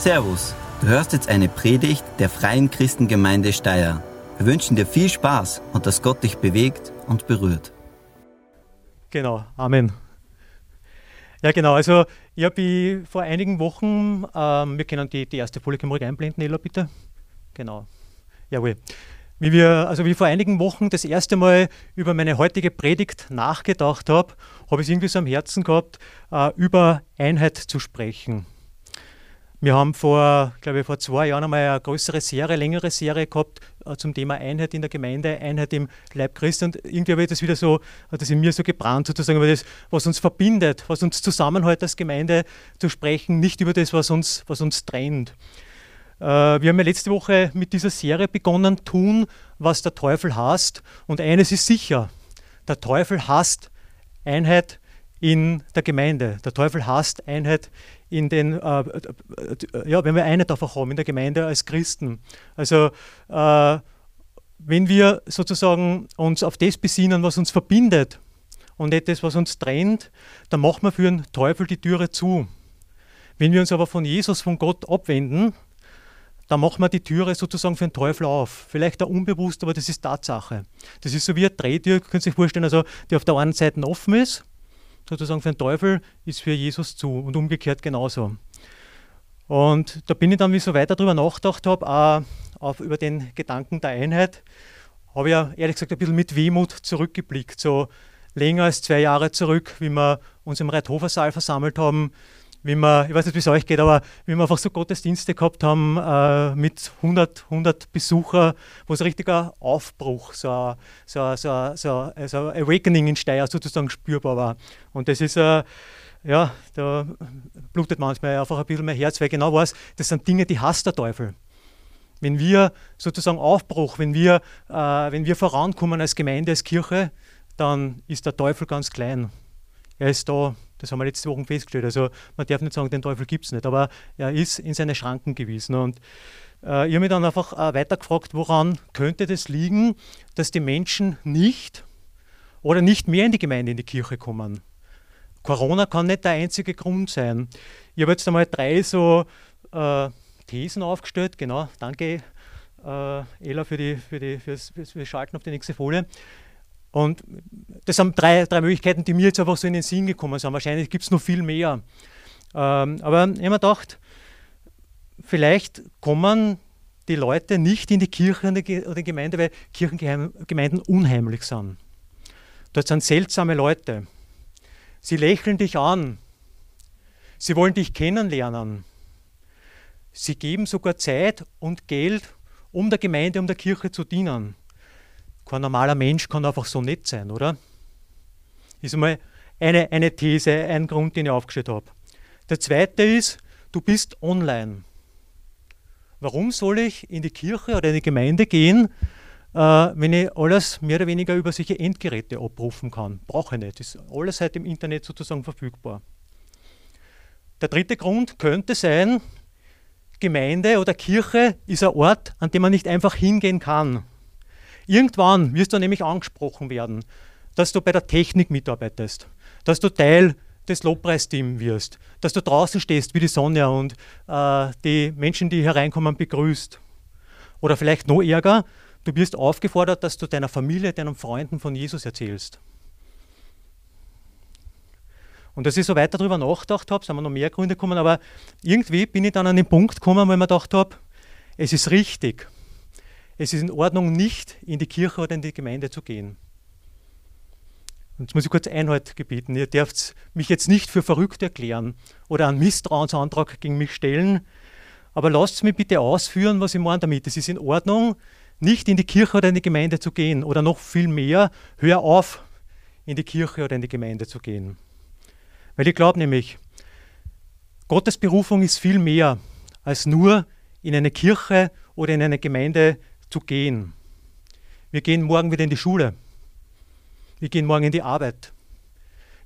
Servus, du hörst jetzt eine Predigt der Freien Christengemeinde Steyr. Wir wünschen dir viel Spaß und dass Gott dich bewegt und berührt. Genau, Amen. Ja, genau. Also, ich habe vor einigen Wochen, ähm, wir können die, die erste Folie ruhig einblenden, Ella, bitte. Genau. Jawohl. Wie wir, also wie vor einigen Wochen das erste Mal über meine heutige Predigt nachgedacht habe, habe ich es irgendwie so am Herzen gehabt, äh, über Einheit zu sprechen. Wir haben vor, glaube ich, vor zwei Jahren einmal eine größere Serie, längere Serie gehabt äh, zum Thema Einheit in der Gemeinde, Einheit im Leib Christi. Und irgendwie habe ich das wieder so, hat das in mir so gebrannt, sozusagen über das, was uns verbindet, was uns zusammenhält als Gemeinde zu sprechen, nicht über das, was uns, was uns trennt. Äh, wir haben ja letzte Woche mit dieser Serie begonnen, tun, was der Teufel hasst. Und eines ist sicher, der Teufel hasst Einheit in der Gemeinde. Der Teufel hasst Einheit in den, äh, ja, wenn wir Einheit einfach haben in der Gemeinde als Christen. Also äh, wenn wir sozusagen uns auf das besinnen, was uns verbindet und nicht das, was uns trennt, dann machen wir für den Teufel die Türe zu. Wenn wir uns aber von Jesus, von Gott abwenden, dann machen wir die Türe sozusagen für den Teufel auf. Vielleicht auch unbewusst, aber das ist Tatsache. Das ist so wie eine Drehtür, könnt ihr sich vorstellen, also die auf der einen Seite offen ist sozusagen für den Teufel ist für Jesus zu und umgekehrt genauso. Und da bin ich dann, wie ich so weiter darüber nachgedacht habe, auch auf, über den Gedanken der Einheit, habe ich ja ehrlich gesagt ein bisschen mit Wehmut zurückgeblickt, so länger als zwei Jahre zurück, wie wir uns im Reithofer-Saal versammelt haben, wie wir, ich weiß nicht, wie es euch geht, aber wie wir einfach so Gottesdienste gehabt haben äh, mit 100, 100 Besucher, wo es ein richtiger Aufbruch, so, so, so, so also Awakening in Steyr sozusagen spürbar war. Und das ist, äh, ja, da blutet manchmal einfach ein bisschen mein Herz, weil genau weiß, das sind Dinge, die hasst der Teufel. Wenn wir sozusagen Aufbruch, wenn wir, äh, wenn wir vorankommen als Gemeinde, als Kirche, dann ist der Teufel ganz klein. Er ist da, das haben wir letzte Woche festgestellt. Also man darf nicht sagen, den Teufel gibt es nicht, aber er ist in seine Schranken gewiesen. Und äh, ich habe mich dann einfach äh, weitergefragt, woran könnte das liegen, dass die Menschen nicht oder nicht mehr in die Gemeinde, in die Kirche kommen. Corona kann nicht der einzige Grund sein. Ich habe jetzt einmal drei so äh, Thesen aufgestellt. Genau, danke äh, Ella für, die, für, die, fürs, fürs Schalten auf die nächste Folie. Und das sind drei, drei Möglichkeiten, die mir jetzt einfach so in den Sinn gekommen sind. Wahrscheinlich gibt es noch viel mehr. Ähm, aber ich habe mir gedacht, vielleicht kommen die Leute nicht in die Kirche oder die Gemeinde, weil Kirchengemeinden unheimlich sind. Dort sind seltsame Leute. Sie lächeln dich an. Sie wollen dich kennenlernen. Sie geben sogar Zeit und Geld, um der Gemeinde, um der Kirche zu dienen. Kein normaler Mensch kann einfach so nett sein, oder? Ist einmal eine, eine These, ein Grund, den ich aufgestellt habe. Der zweite ist, du bist online. Warum soll ich in die Kirche oder in die Gemeinde gehen, äh, wenn ich alles mehr oder weniger über solche Endgeräte abrufen kann? Brauche ich nicht. Ist alles heute im Internet sozusagen verfügbar. Der dritte Grund könnte sein, Gemeinde oder Kirche ist ein Ort, an dem man nicht einfach hingehen kann. Irgendwann wirst du nämlich angesprochen werden, dass du bei der Technik mitarbeitest, dass du Teil des Lobpreisteams wirst, dass du draußen stehst wie die Sonja und äh, die Menschen, die hereinkommen, begrüßt. Oder vielleicht noch ärger, du wirst aufgefordert, dass du deiner Familie, deinen Freunden von Jesus erzählst. Und dass ich so weiter darüber nachgedacht habe, sind mir noch mehr Gründe gekommen, aber irgendwie bin ich dann an den Punkt gekommen, wo ich mir gedacht habe, es ist richtig, es ist in Ordnung, nicht in die Kirche oder in die Gemeinde zu gehen. Und jetzt muss ich kurz Einhalt gebieten. Ihr dürft mich jetzt nicht für verrückt erklären oder einen Misstrauensantrag gegen mich stellen, aber lasst mich bitte ausführen, was ich meine damit. Es ist in Ordnung, nicht in die Kirche oder in die Gemeinde zu gehen oder noch viel mehr, hör auf, in die Kirche oder in die Gemeinde zu gehen. Weil ich glaube nämlich, Gottes Berufung ist viel mehr als nur in eine Kirche oder in eine Gemeinde zu gehen. Wir gehen morgen wieder in die Schule. Wir gehen morgen in die Arbeit.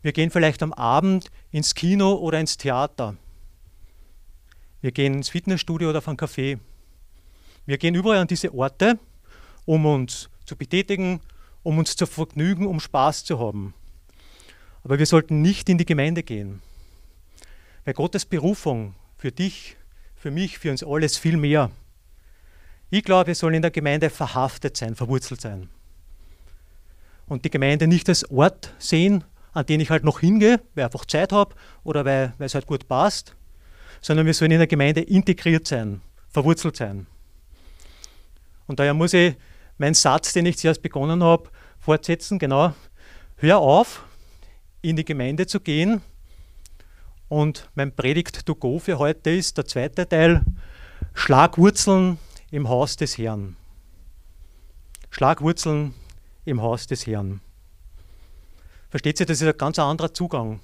Wir gehen vielleicht am Abend ins Kino oder ins Theater. Wir gehen ins Fitnessstudio oder auf einen Café. Wir gehen überall an diese Orte, um uns zu betätigen, um uns zu vergnügen, um Spaß zu haben. Aber wir sollten nicht in die Gemeinde gehen. Weil Gottes Berufung für dich, für mich, für uns alles viel mehr. Ich glaube, wir sollen in der Gemeinde verhaftet sein, verwurzelt sein. Und die Gemeinde nicht als Ort sehen, an den ich halt noch hingehe, weil ich einfach Zeit habe oder weil, weil es halt gut passt, sondern wir sollen in der Gemeinde integriert sein, verwurzelt sein. Und daher muss ich meinen Satz, den ich zuerst begonnen habe, fortsetzen. Genau, hör auf, in die Gemeinde zu gehen. Und mein Predigt to go für heute ist der zweite Teil, Schlagwurzeln im Haus des Herrn. Schlagwurzeln im Haus des Herrn. Versteht ihr, das ist ein ganz anderer Zugang,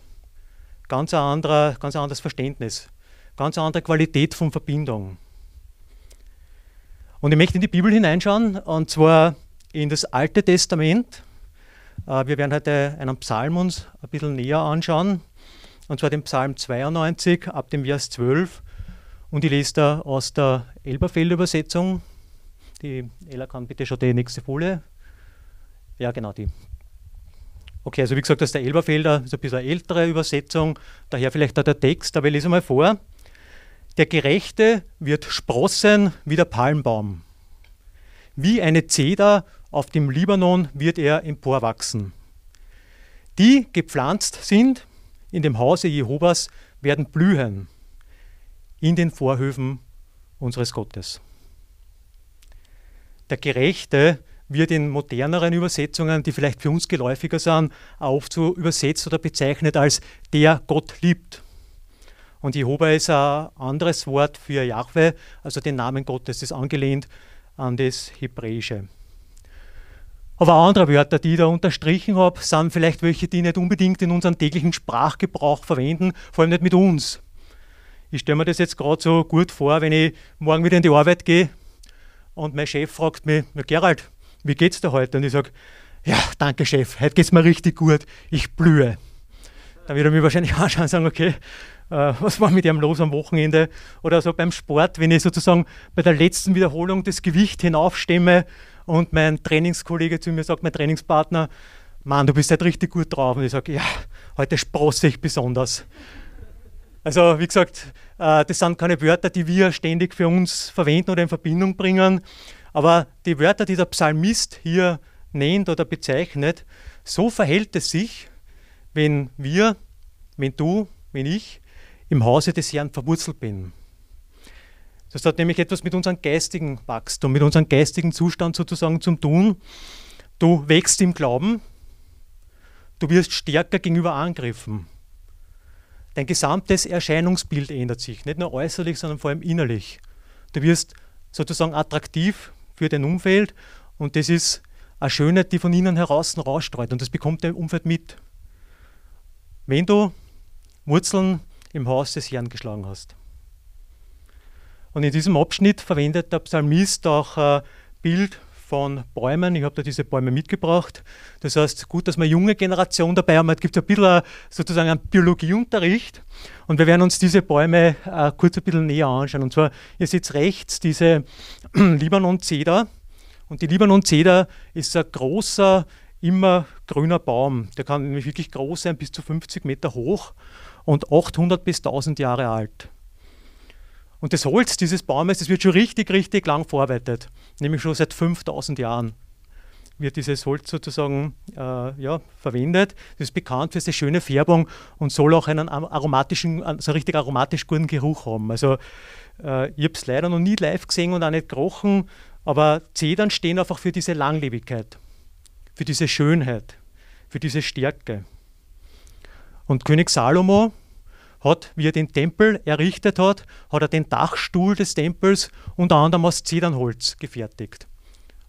ganz, ein anderer, ganz ein anderes Verständnis, ganz eine andere Qualität von Verbindung. Und ich möchte in die Bibel hineinschauen, und zwar in das Alte Testament. Äh, wir werden heute einen Psalm uns ein bisschen näher anschauen, und zwar den Psalm 92 ab dem Vers 12. Und ich lese da aus der Elberfelder Übersetzung. Die Ella kann bitte schon die nächste Folie. Ja, genau die. Okay, also wie gesagt, das ist der Elberfelder, ist ein bisschen eine ältere Übersetzung, daher vielleicht auch der Text, aber ich lese mal vor. Der Gerechte wird sprossen wie der Palmbaum. Wie eine Zeder auf dem Libanon wird er emporwachsen. Die gepflanzt sind in dem Hause Jehovas werden blühen in den Vorhöfen unseres Gottes. Der Gerechte wird in moderneren Übersetzungen, die vielleicht für uns geläufiger sind, auch so übersetzt oder bezeichnet als der Gott liebt. Und Jehova ist ein anderes Wort für Jahwe, also den Namen Gottes, ist angelehnt an das Hebräische. Aber andere Wörter, die ich da unterstrichen habe, sind vielleicht welche, die nicht unbedingt in unserem täglichen Sprachgebrauch verwenden, vor allem nicht mit uns. Ich stelle mir das jetzt gerade so gut vor, wenn ich morgen wieder in die Arbeit gehe und mein Chef fragt mich, Gerald, wie geht's dir heute? Und ich sage, ja, danke Chef, heute geht's mir richtig gut, ich blühe. Dann wird er mir wahrscheinlich anschauen und sagen, okay, äh, was war mit ihm los am Wochenende? Oder so beim Sport, wenn ich sozusagen bei der letzten Wiederholung das Gewicht hinaufstemme und mein Trainingskollege zu mir sagt, mein Trainingspartner, Mann, du bist halt richtig gut drauf. Und ich sage, ja, heute sprosse ich besonders. Also wie gesagt, äh, das sind keine Wörter, die wir ständig für uns verwenden oder in Verbindung bringen, aber die Wörter, die der Psalmist hier nennt oder bezeichnet, so verhält es sich, wenn wir, wenn du, wenn ich im Hause des Herrn verwurzelt bin. Das hat nämlich etwas mit unserem geistigen Wachstum, mit unserem geistigen Zustand sozusagen zu tun. Du wächst im Glauben, du wirst stärker gegenüber Angriffen. Dein gesamtes Erscheinungsbild ändert sich, nicht nur äußerlich, sondern vor allem innerlich. Du wirst sozusagen attraktiv für dein Umfeld und das ist eine Schönheit, die von innen heraus rausstreut und das bekommt dein Umfeld mit. Wenn du Wurzeln im Haus des Herrn geschlagen hast. Und in diesem Abschnitt verwendet der Psalmist auch ein Bild von Bäumen. Ich habe da diese Bäume mitgebracht. Das heißt, gut, dass wir eine junge Generation dabei haben. Es gibt ein bisschen sozusagen einen Biologieunterricht. Und wir werden uns diese Bäume äh, kurz ein bisschen näher anschauen. Und zwar, ihr seht rechts diese Libanon-Zeder. Und die Libanon-Zeder ist ein großer, immer grüner Baum. Der kann nämlich wirklich groß sein, bis zu 50 Meter hoch und 800 bis 1000 Jahre alt. Und das Holz dieses Baumes, das wird schon richtig, richtig lang verarbeitet. Nämlich schon seit 5000 Jahren wird dieses Holz sozusagen äh, ja, verwendet. Das ist bekannt für seine schöne Färbung und soll auch einen aromatischen, so richtig aromatisch guten Geruch haben. Also äh, ich habe es leider noch nie live gesehen und auch nicht gerochen, aber Zedern stehen einfach für diese Langlebigkeit, für diese Schönheit, für diese Stärke. Und König Salomo, hat, wie er den Tempel errichtet hat, hat er den Dachstuhl des Tempels unter anderem aus Zedernholz gefertigt.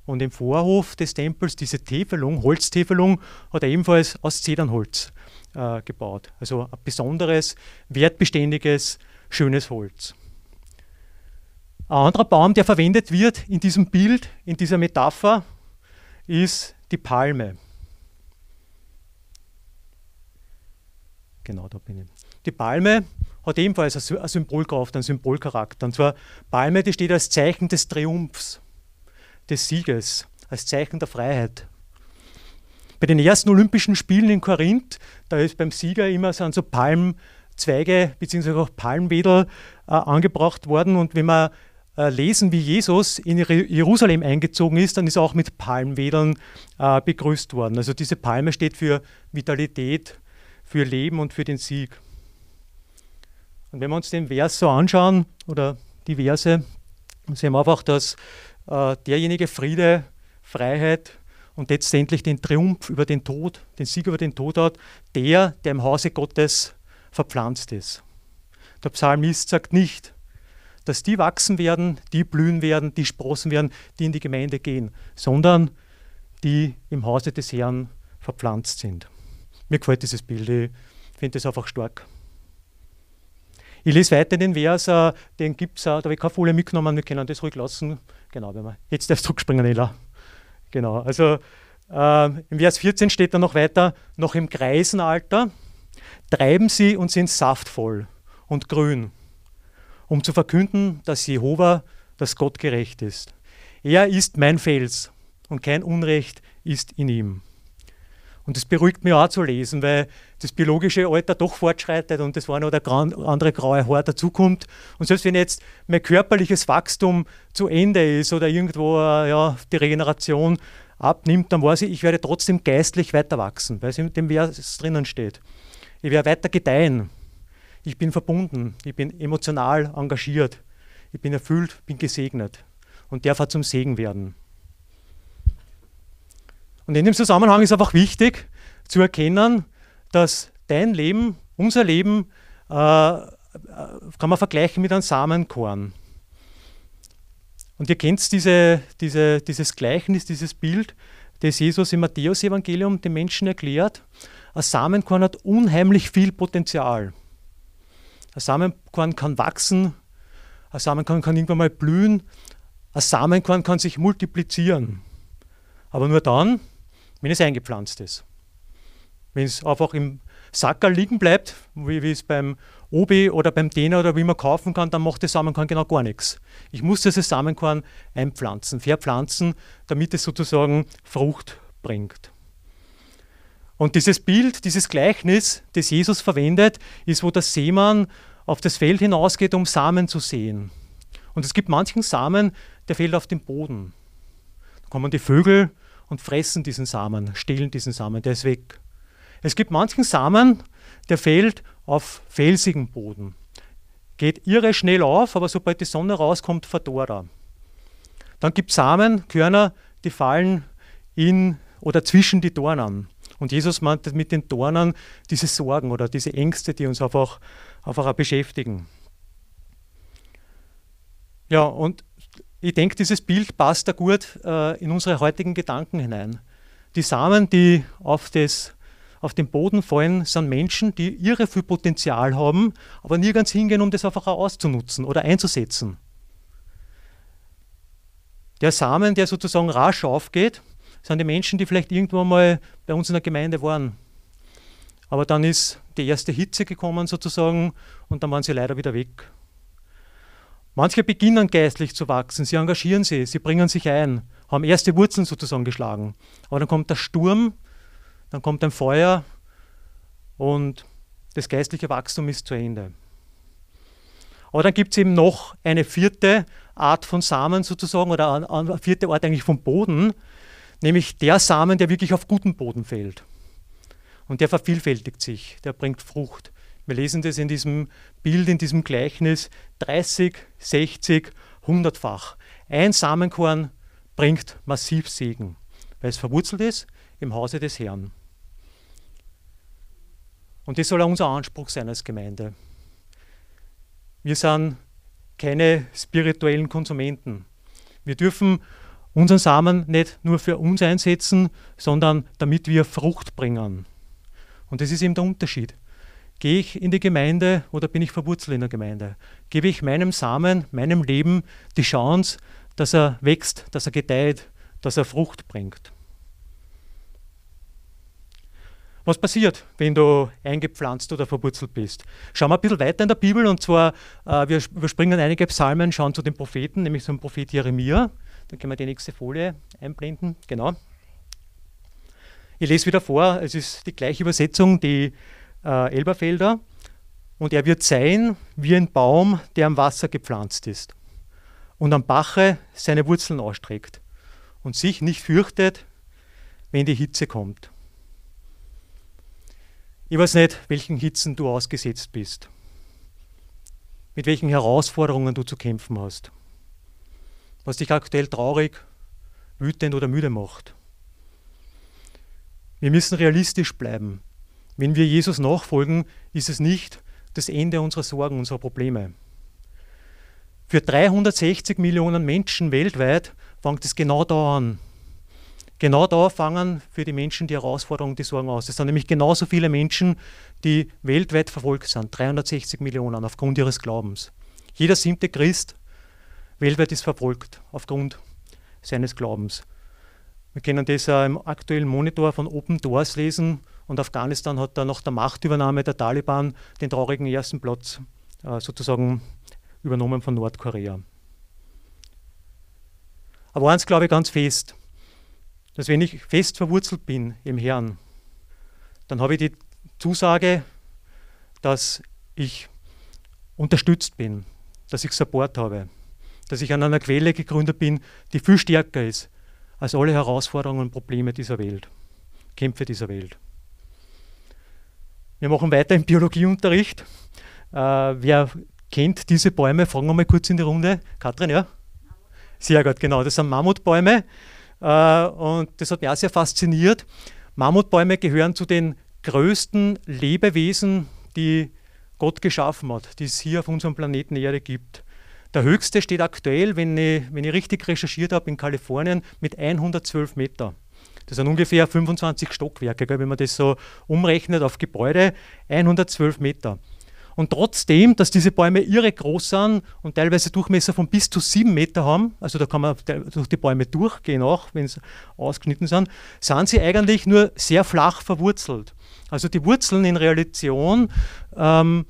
Und im Vorhof des Tempels diese Täfelung, Holztäfelung, hat er ebenfalls aus Zedernholz äh, gebaut. Also ein besonderes, wertbeständiges, schönes Holz. Ein anderer Baum, der verwendet wird in diesem Bild, in dieser Metapher, ist die Palme. Genau, da bin ich. Die Palme hat ebenfalls eine Symbolkraft, einen Symbolcharakter. Und zwar Palme, die steht als Zeichen des Triumphs, des Sieges, als Zeichen der Freiheit. Bei den ersten Olympischen Spielen in Korinth, da ist beim Sieger immer so, so Palmzweige Zweige bzw. auch Palmwedel äh, angebracht worden. Und wenn wir äh, lesen, wie Jesus in Jerusalem eingezogen ist, dann ist er auch mit Palmwedeln äh, begrüßt worden. Also diese Palme steht für Vitalität, für Leben und für den Sieg. Und wenn wir uns den Vers so anschauen oder die Verse, sehen wir einfach, dass äh, derjenige Friede, Freiheit und letztendlich den Triumph über den Tod, den Sieg über den Tod hat, der, der im Hause Gottes verpflanzt ist. Der Psalmist sagt nicht, dass die wachsen werden, die blühen werden, die sprossen werden, die in die Gemeinde gehen, sondern die im Hause des Herrn verpflanzt sind. Mir gefällt dieses Bild, ich finde es einfach stark. Ich lese weiter den Vers, äh, den gibt es, äh, da habe ich keine Folie mitgenommen, wir können das ruhig lassen. Genau, wenn wir jetzt darfst du zurückspringen, Ella. Genau, also äh, im Vers 14 steht dann noch weiter, noch im Greisenalter treiben sie und sind saftvoll und grün um zu verkünden, dass Jehova, dass Gott gerecht ist. Er ist mein Fels und kein Unrecht ist in ihm. Und das beruhigt mich auch zu lesen, weil das biologische Alter doch fortschreitet und das war noch der andere graue Haar dazukommt. Und selbst wenn jetzt mein körperliches Wachstum zu Ende ist oder irgendwo ja, die Regeneration abnimmt, dann weiß ich, ich werde trotzdem geistlich weiter wachsen, weil es in dem Vers drinnen steht. Ich werde weiter gedeihen. Ich bin verbunden, ich bin emotional engagiert, ich bin erfüllt, bin gesegnet und darf auch zum Segen werden. Und in dem Zusammenhang ist einfach wichtig zu erkennen, dass dein Leben, unser Leben, äh, äh kann man vergleichen mit einem Samenkorn. Und ihr kennt diese, diese, dieses Gleichnis, dieses Bild, das Jesus im Matthäus-Evangelium den Menschen erklärt. Ein Samenkorn hat unheimlich viel Potenzial. Ein Samenkorn kann wachsen, ein Samenkorn kann irgendwann mal blühen, ein Samenkorn kann sich multiplizieren. Aber nur dann, wenn es eingepflanzt ist. Wenn es einfach im Sackerl liegen bleibt, wie, wie es beim Obi oder beim Dena oder wie man kaufen kann, dann macht das Samenkorn genau gar nichts. Ich muss dieses Samenkorn einpflanzen, verpflanzen, damit es sozusagen Frucht bringt. Und dieses Bild, dieses Gleichnis, das Jesus verwendet, ist, wo der Seemann auf das Feld hinausgeht, um Samen zu sehen. Und es gibt manchen Samen, der fällt auf den Boden. Da kommen die Vögel und fressen diesen Samen, stehlen diesen Samen, der ist weg. Es gibt manchen Samen, der fällt auf felsigen Boden. Geht irre schnell auf, aber sobald die Sonne rauskommt, verdorrt er. Dann gibt es Samen, Körner, die fallen in oder zwischen die Dornen. Und Jesus meinte mit den Dornen diese Sorgen oder diese Ängste, die uns einfach, einfach beschäftigen. Ja, und ich denke, dieses Bild passt da gut äh, in unsere heutigen Gedanken hinein. Die Samen, die auf, das, auf den Boden fallen, sind Menschen, die irre viel Potenzial haben, aber nirgends hingehen, um das einfach auch auszunutzen oder einzusetzen. Der Samen, der sozusagen rasch aufgeht, sind die Menschen, die vielleicht irgendwann mal bei uns in der Gemeinde waren. Aber dann ist die erste Hitze gekommen sozusagen und dann waren sie leider wieder weg. Manche beginnen geistlich zu wachsen, sie engagieren sich, sie bringen sich ein, haben erste Wurzeln sozusagen geschlagen. Aber dann kommt der Sturm, dann kommt ein Feuer und das geistliche Wachstum ist zu Ende. Aber dann gibt es eben noch eine vierte Art von Samen sozusagen oder eine vierte Art eigentlich vom Boden, nämlich der Samen, der wirklich auf guten Boden fällt. Und der vervielfältigt sich, der bringt Frucht. Wir lesen das in diesem Bild, in diesem Gleichnis 30, 60, 100-fach. Ein Samenkorn bringt massiv Segen, weil es verwurzelt ist im Hause des Herrn. Und das soll auch unser Anspruch sein als Gemeinde. Wir sind keine spirituellen Konsumenten. Wir dürfen unseren Samen nicht nur für uns einsetzen, sondern damit wir Frucht bringen. Und das ist eben der Unterschied. Gehe ich in die Gemeinde oder bin ich verwurzelt in der Gemeinde? Gebe ich meinem Samen, meinem Leben die Chance, dass er wächst, dass er gedeiht, dass er Frucht bringt? Was passiert, wenn du eingepflanzt oder verwurzelt bist? Schauen wir ein bisschen weiter in der Bibel und zwar, äh, wir überspringen einige Psalmen, schauen zu den Propheten, nämlich zum Prophet Jeremia. Dann können wir die nächste Folie einblenden. Genau. Ich lese wieder vor, es ist die gleiche Übersetzung, die äh, Elberfelder. und er wird sein wie ein Baum, der am Wasser gepflanzt ist und am Bache seine Wurzeln ausstreckt und sich nicht fürchtet, wenn die Hitze kommt. Ich weiß nicht, welchen Hitzen du ausgesetzt bist, mit welchen Herausforderungen du zu kämpfen hast, was dich aktuell traurig, wütend oder müde macht. Wir müssen realistisch bleiben. Wenn wir Jesus nachfolgen, ist es nicht das Ende unserer Sorgen, unserer Probleme. Für 360 Millionen Menschen weltweit fängt es genau da an. Genau da fangen für die Menschen die Herausforderungen, die Sorgen aus. Es sind nämlich genauso viele Menschen, die weltweit verfolgt sind, 360 Millionen aufgrund ihres Glaubens. Jeder siebte Christ weltweit ist verfolgt aufgrund seines Glaubens. Wir können das auch im aktuellen Monitor von Open Doors lesen und Afghanistan hat da nach der Machtübernahme der Taliban den traurigen ersten Platz äh, sozusagen übernommen von Nordkorea. Aber eins glaube ich ganz fest, dass wenn ich fest verwurzelt bin im Herrn, dann habe ich die Zusage, dass ich unterstützt bin, dass ich Support habe, dass ich an einer Quelle gegründet bin, die viel stärker ist als alle Herausforderungen und Probleme dieser Welt, Kämpfe dieser Welt. Wir machen weiter im Biologieunterricht. Äh, wer kennt diese Bäume? Fragen wir mal kurz in die Runde. Katrin, ja? Sehr gut, genau. Das sind Mammutbäume. Äh, und das hat mich auch sehr fasziniert. Mammutbäume gehören zu den größten Lebewesen, die Gott geschaffen hat, die es hier auf unserem Planeten Erde gibt. Der höchste steht aktuell, wenn ich, wenn ich richtig recherchiert habe, in Kalifornien mit 112 Meter. Das sind ungefähr 25 Stockwerke, wenn man das so umrechnet auf Gebäude, 112 Meter. Und trotzdem, dass diese Bäume irre groß sind und teilweise Durchmesser von bis zu sieben Meter haben, also da kann man durch die Bäume durchgehen auch, wenn sie ausgeschnitten sind, sind sie eigentlich nur sehr flach verwurzelt. Also die Wurzeln in Relation ähm,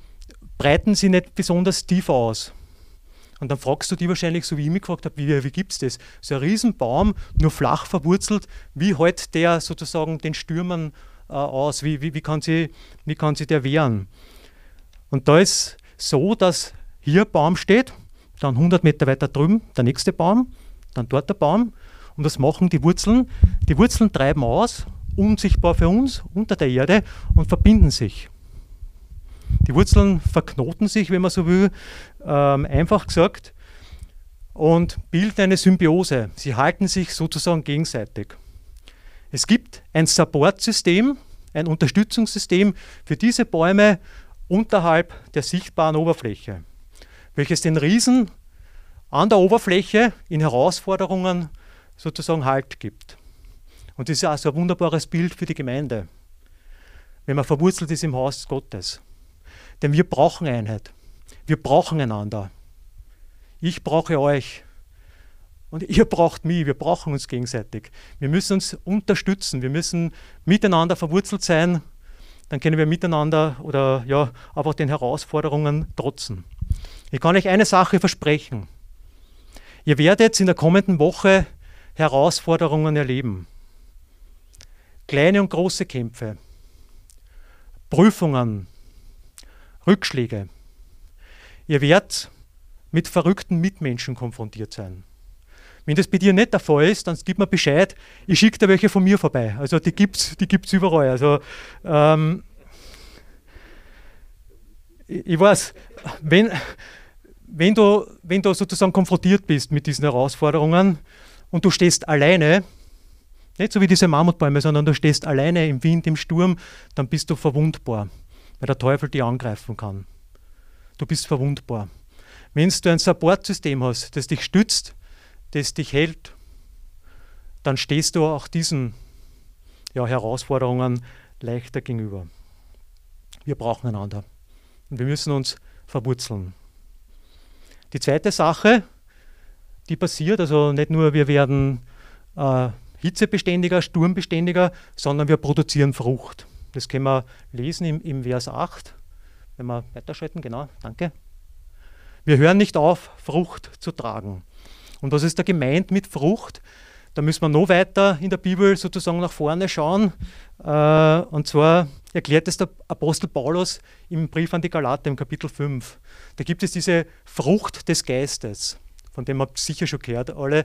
breiten sie nicht besonders tief aus. Und dann fragst du die wahrscheinlich, so wie ich mich gefragt habe, wie, wie gibt es das? So ein Riesenbaum, nur flach verwurzelt, wie hält der sozusagen den Stürmern äh, aus? Wie, wie, wie, kann sie, wie kann sie der wehren? Und da ist so, dass hier ein Baum steht, dann 100 Meter weiter drüben der nächste Baum, dann dort der Baum. Und das machen die Wurzeln. Die Wurzeln treiben aus, unsichtbar für uns, unter der Erde und verbinden sich. Die Wurzeln verknoten sich, wenn man so will, ähm, einfach gesagt, und bilden eine Symbiose. Sie halten sich sozusagen gegenseitig. Es gibt ein Supportsystem, ein Unterstützungssystem für diese Bäume unterhalb der sichtbaren Oberfläche, welches den Riesen an der Oberfläche in Herausforderungen sozusagen Halt gibt. Und das ist also ein wunderbares Bild für die Gemeinde, wenn man verwurzelt ist im Haus Gottes. Denn wir brauchen Einheit. Wir brauchen einander. Ich brauche euch. Und ihr braucht mich. Wir brauchen uns gegenseitig. Wir müssen uns unterstützen. Wir müssen miteinander verwurzelt sein. Dann können wir miteinander oder ja, einfach den Herausforderungen trotzen. Ich kann euch eine Sache versprechen. Ihr werdet in der kommenden Woche Herausforderungen erleben. Kleine und große Kämpfe, Prüfungen, Rückschläge. Ihr werdet mit verrückten Mitmenschen konfrontiert sein. Wenn das bei dir nicht der Fall ist, dann gib mir Bescheid, ich schicke dir welche von mir vorbei. Also die gibt es die gibt's überall. Also, ähm, ich weiß, wenn, wenn, du, wenn du sozusagen konfrontiert bist mit diesen Herausforderungen und du stehst alleine, nicht so wie diese Mammutbäume, sondern du stehst alleine im Wind, im Sturm, dann bist du verwundbar weil der Teufel dich angreifen kann. Du bist verwundbar. Wenn du ein Supportsystem hast, das dich stützt, das dich hält, dann stehst du auch diesen ja, Herausforderungen leichter gegenüber. Wir brauchen einander und wir müssen uns verwurzeln. Die zweite Sache, die passiert, also nicht nur wir werden äh, hitzebeständiger, sturmbeständiger, sondern wir produzieren Frucht. Das können wir lesen im, im Vers 8. Wenn wir weiterschalten, genau, danke. Wir hören nicht auf, Frucht zu tragen. Und was ist da gemeint mit Frucht? da müssen wir noch weiter in der Bibel sozusagen nach vorne schauen. Äh, und zwar erklärt es der Apostel Paulus im Brief an die Galater im Kapitel 5. Da gibt es diese Frucht des Geistes, von dem habt ihr sicher schon gehört alle.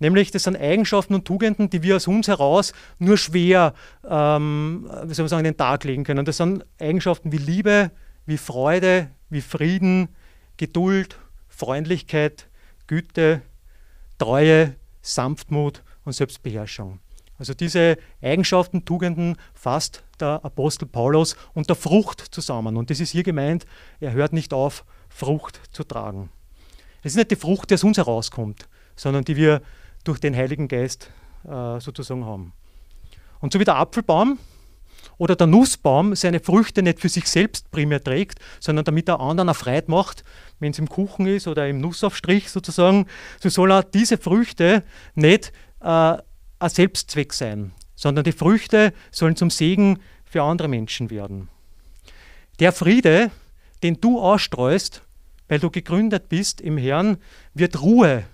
Nämlich, das sind Eigenschaften und Tugenden, die wir aus uns heraus nur schwer ähm, wie soll man sagen, in den Tag legen können. Das sind Eigenschaften wie Liebe, wie Freude, wie Frieden, Geduld, Freundlichkeit, Güte, Treue, Sanftmut und Selbstbeherrschung. Also diese Eigenschaften, Tugenden fasst der Apostel Paulus unter Frucht zusammen. Und das ist hier gemeint, er hört nicht auf, Frucht zu tragen. Es ist nicht die Frucht, die aus uns herauskommt, sondern die wir durch den Heiligen Geist äh, sozusagen haben. Und so wie der Apfelbaum oder der Nussbaum seine Früchte nicht für sich selbst primär trägt, sondern damit er anderen Freude macht, wenn es im Kuchen ist oder im Nussaufstrich sozusagen, so soll er diese Früchte nicht äh, ein Selbstzweck sein, sondern die Früchte sollen zum Segen für andere Menschen werden. Der Friede, den du ausstreust, weil du gegründet bist im Herrn, wird Ruhe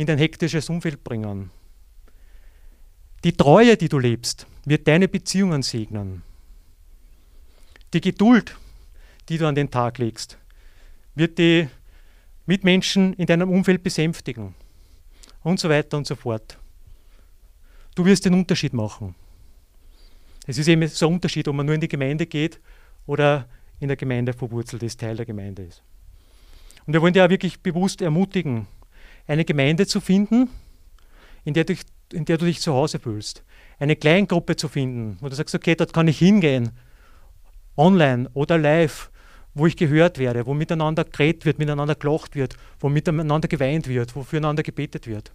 in dein hektisches Umfeld bringen. Die Treue, die du lebst, wird deine Beziehungen segnen. Die Geduld, die du an den Tag legst, wird die Mitmenschen in deinem Umfeld besänftigen und so weiter und so fort. Du wirst den Unterschied machen. Es ist eben so ein Unterschied, ob man nur in die Gemeinde geht oder in der Gemeinde verwurzelt ist, Teil der Gemeinde ist. Und wir wollen dir auch wirklich bewusst ermutigen, eine Gemeinde zu finden, in der, du, in der du dich zu Hause fühlst. Eine Kleingruppe zu finden, wo du sagst, okay, dort kann ich hingehen, online oder live, wo ich gehört werde, wo miteinander geredet wird, miteinander gelacht wird, wo miteinander geweint wird, wo füreinander gebetet wird.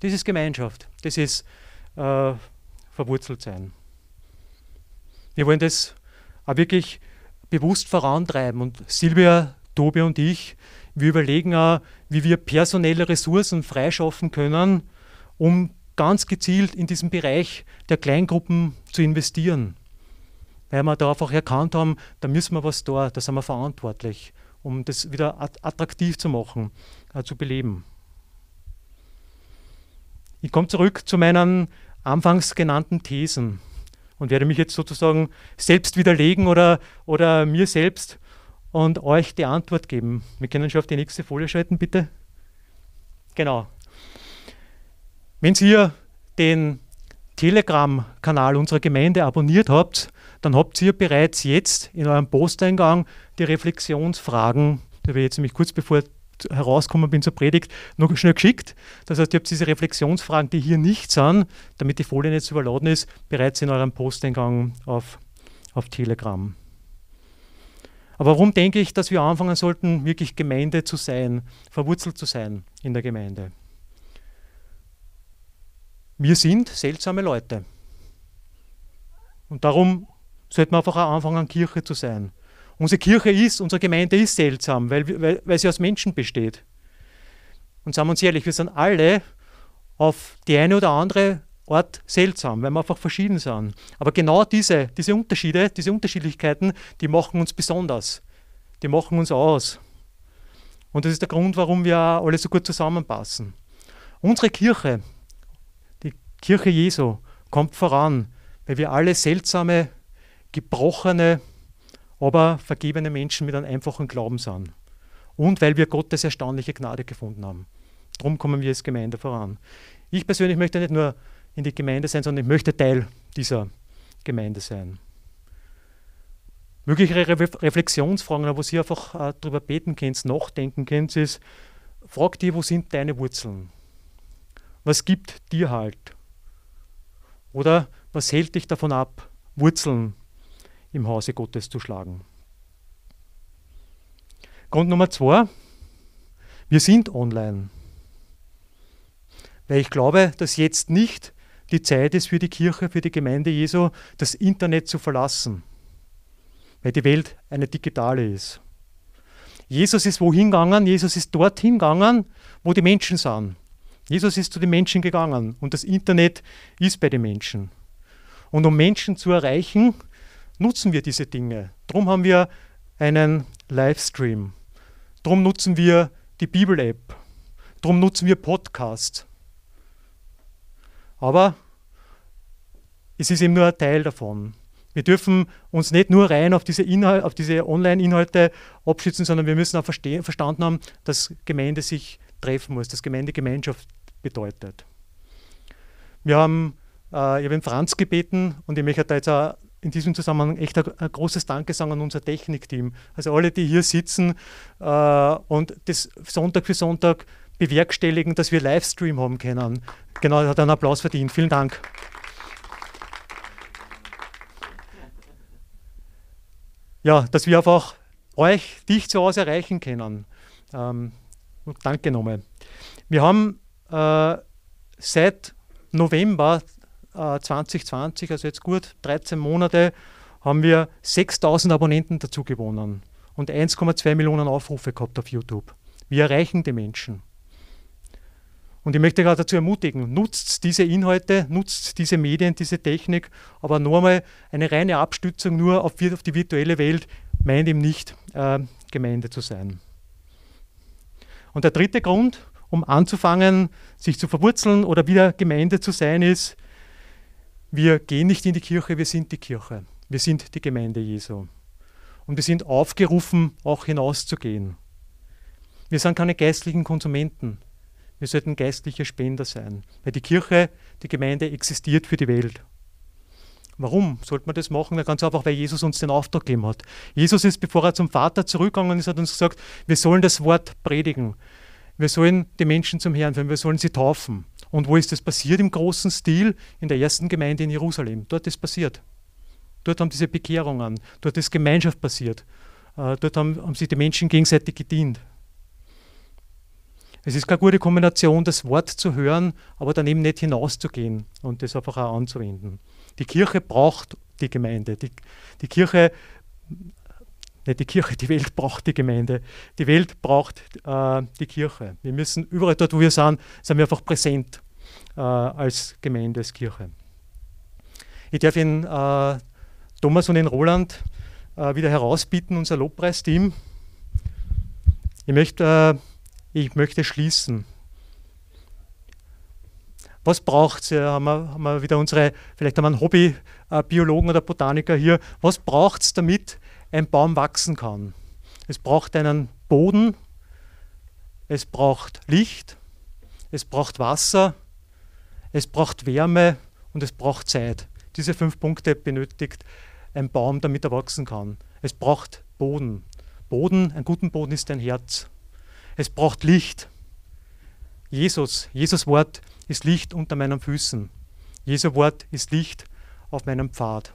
Das ist Gemeinschaft, das ist äh, verwurzelt sein. Wir wollen das auch wirklich bewusst vorantreiben und Silvia, Tobi und ich, wir überlegen auch, wie wir personelle Ressourcen freischaffen können, um ganz gezielt in diesen Bereich der Kleingruppen zu investieren. Weil wir da einfach erkannt haben, da müssen wir was da, da sind wir verantwortlich, um das wieder attraktiv zu machen, äh, zu beleben. Ich komme zurück zu meinen anfangs genannten Thesen und werde mich jetzt sozusagen selbst widerlegen oder, oder mir selbst und euch die Antwort geben. Wir können schon auf die nächste Folie schalten, bitte. Genau. Wenn ihr den Telegram-Kanal unserer Gemeinde abonniert habt, dann habt ihr bereits jetzt in eurem Posteingang die Reflexionsfragen, da wir jetzt nämlich kurz bevor herausgekommen bin zur Predigt, noch schnell geschickt. Das heißt, ihr habt diese Reflexionsfragen, die hier nicht sind, damit die Folie nicht zu überladen ist, bereits in eurem Posteingang auf, auf Telegram. Aber warum denke ich, dass wir anfangen sollten, wirklich Gemeinde zu sein, verwurzelt zu sein in der Gemeinde? Wir sind seltsame Leute. Und darum sollten wir einfach auch anfangen, Kirche zu sein. Unsere Kirche ist, unsere Gemeinde ist seltsam, weil, weil, weil sie aus Menschen besteht. Und sagen wir uns ehrlich, wir sind alle auf die eine oder andere Art seltsam, weil wir einfach verschieden sind. Aber genau diese, diese Unterschiede, diese Unterschiedlichkeiten, die machen uns besonders. Die machen uns aus. Und das ist der Grund, warum wir alle so gut zusammenpassen. Unsere Kirche, die Kirche Jesu, kommt voran, weil wir alle seltsame, gebrochene, aber vergebene Menschen mit einem einfachen Glauben sind. Und weil wir Gottes erstaunliche Gnade gefunden haben. Darum kommen wir als Gemeinde voran. Ich persönlich möchte nicht nur in die Gemeinde sein, sondern ich möchte Teil dieser Gemeinde sein. Mögliche Re Reflexionsfragen, wo Sie einfach äh, darüber beten könnt, nachdenken könnt, ist, frag dir, wo sind deine Wurzeln? Was gibt dir halt? Oder was hält dich davon ab, Wurzeln im Hause Gottes zu schlagen. Grund Nummer zwei, wir sind online. Weil ich glaube, dass jetzt nicht die Zeit ist für die Kirche, für die Gemeinde Jesu, das Internet zu verlassen. Weil die Welt eine digitale ist. Jesus ist wohin gegangen? Jesus ist dorthin gegangen, wo die Menschen sind. Jesus ist zu den Menschen gegangen und das Internet ist bei den Menschen. Und um Menschen zu erreichen, nutzen wir diese Dinge. Darum haben wir einen Livestream. Darum nutzen wir die Bibel-App. Darum nutzen wir Podcasts. Aber es ist eben nur ein Teil davon. Wir dürfen uns nicht nur rein auf diese, diese Online-Inhalte abschützen, sondern wir müssen auch verstanden haben, dass Gemeinde sich treffen muss, dass Gemeinde Gemeinschaft bedeutet. Wir haben, äh, ich habe den Franz gebeten und ich möchte da jetzt auch in diesem Zusammenhang echt ein, ein großes Danke sagen an unser Technikteam. Also alle, die hier sitzen äh, und das Sonntag für Sonntag bewerkstelligen, dass wir Livestream haben können. Genau, hat einen Applaus verdient. Vielen Dank. Ja, dass wir einfach euch, dich zu Hause erreichen können. Ähm, danke nochmal. Wir haben äh, seit November äh, 2020, also jetzt gut 13 Monate, haben wir 6000 Abonnenten dazu gewonnen und 1,2 Millionen Aufrufe gehabt auf YouTube. Wir erreichen die Menschen. Und ich möchte gerade dazu ermutigen, nutzt diese Inhalte, nutzt diese Medien, diese Technik, aber nur einmal eine reine Abstützung nur auf, die virtuelle Welt meint eben nicht, äh, Gemeinde zu sein. Und der dritte Grund, um anzufangen, sich zu verwurzeln oder wieder Gemeinde zu sein, ist, wir gehen nicht in die Kirche, wir sind die Kirche. Wir sind die Gemeinde Jesu. Und wir sind aufgerufen, auch hinauszugehen. Wir sind keine geistlichen Konsumenten. Wir sollten geistliche Spender sein, weil die Kirche, die Gemeinde existiert für die Welt. Warum sollte man das machen? Ganz einfach, weil Jesus uns den Auftrag gegeben hat. Jesus ist, bevor er zum Vater zurückgegangen ist, hat uns gesagt, wir sollen das Wort predigen. Wir sollen die Menschen zum Herrn führen, wir sollen sie taufen. Und wo ist das passiert im großen Stil? In der ersten Gemeinde in Jerusalem. Dort ist passiert. Dort haben diese Bekehrungen, dort ist Gemeinschaft passiert. Äh, dort haben, haben sich die Menschen gegenseitig gedient. Es ist keine gute Kombination, das Wort zu hören, aber dann eben nicht hinauszugehen und das einfach auch anzuwenden. Die Kirche braucht die Gemeinde. Die, die Kirche, nicht die Kirche, die Welt braucht die Gemeinde. Die Welt braucht äh, die Kirche. Wir müssen überall dort, wo wir sind, sind wir einfach präsent äh, als Gemeinde, als Kirche. Ich darf Ihnen äh, Thomas und den Roland äh, wieder herausbieten, unser Lobpreisteam. Ich möchte äh, ich möchte schließen. Was braucht es? Ja, haben, haben wir wieder unsere, vielleicht haben wir einen Hobby-Biologen oder Botaniker hier. Was braucht es, damit ein Baum wachsen kann? Es braucht einen Boden, es braucht Licht, es braucht Wasser, es braucht Wärme und es braucht Zeit. Diese fünf Punkte benötigt ein Baum, damit er wachsen kann. Es braucht Boden. Boden, ein guter Boden ist ein Herz. Es braucht Licht. Jesus, Jesus Wort ist Licht unter meinen Füßen. Jesu Wort ist Licht auf meinem Pfad.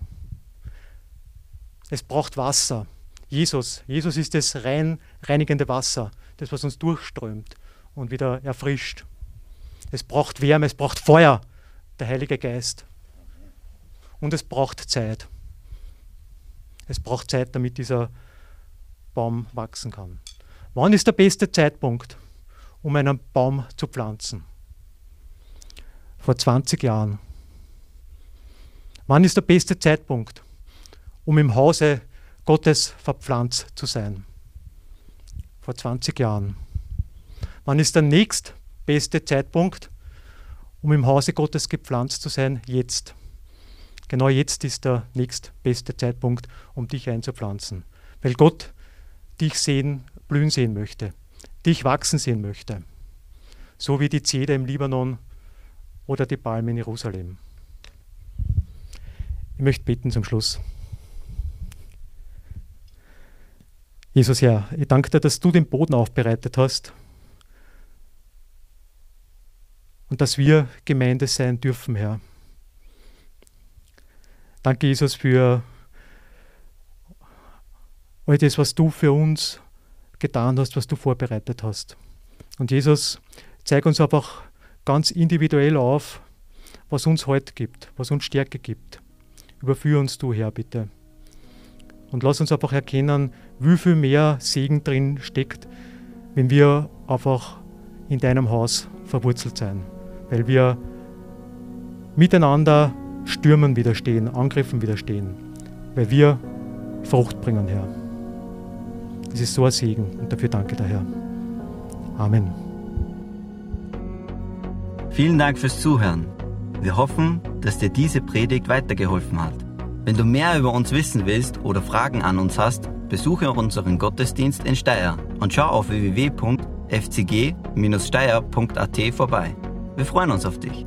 Es braucht Wasser. Jesus, Jesus ist das rein reinigende Wasser, das was uns durchströmt und wieder erfrischt. Es braucht Wärme, es braucht Feuer, der Heilige Geist. Und es braucht Zeit. Es braucht Zeit, damit dieser Baum wachsen kann. Wann ist der beste Zeitpunkt, um einen Baum zu pflanzen? Vor 20 Jahren. Wann ist der beste Zeitpunkt, um im Hause Gottes verpflanzt zu sein? Vor 20 Jahren. Wann ist der nächstbeste Zeitpunkt, um im Hause Gottes gepflanzt zu sein? Jetzt. Genau jetzt ist der nächstbeste Zeitpunkt, um dich einzupflanzen. Weil Gott dich sehen blühen sehen möchte, dich wachsen sehen möchte, so wie die Zeder im Libanon oder die Palme in Jerusalem. Ich möchte beten zum Schluss. Jesus, Herr, ich danke dir, dass du den Boden aufbereitet hast und dass wir Gemeinde sein dürfen, Herr. Danke, Jesus, für all das, was du für uns getan hast, was du vorbereitet hast. Und Jesus, zeig uns einfach ganz individuell auf, was uns heute gibt, was uns Stärke gibt. Überführ uns du, Herr, bitte. Und lass uns einfach erkennen, wie viel mehr Segen drin steckt, wenn wir einfach in deinem Haus verwurzelt sein. Weil wir miteinander Stürmen widerstehen, Angriffen widerstehen. Weil wir Frucht bringen, Herr. Das ist so ein Segen und dafür danke der Herr. Amen. Vielen Dank fürs Zuhören. Wir hoffen, dass dir diese Predigt weitergeholfen hat. Wenn du mehr über uns wissen willst oder Fragen an uns hast, besuche unseren Gottesdienst in Steyr und schau auf www.fcg-steyr.at vorbei. Wir freuen uns auf dich.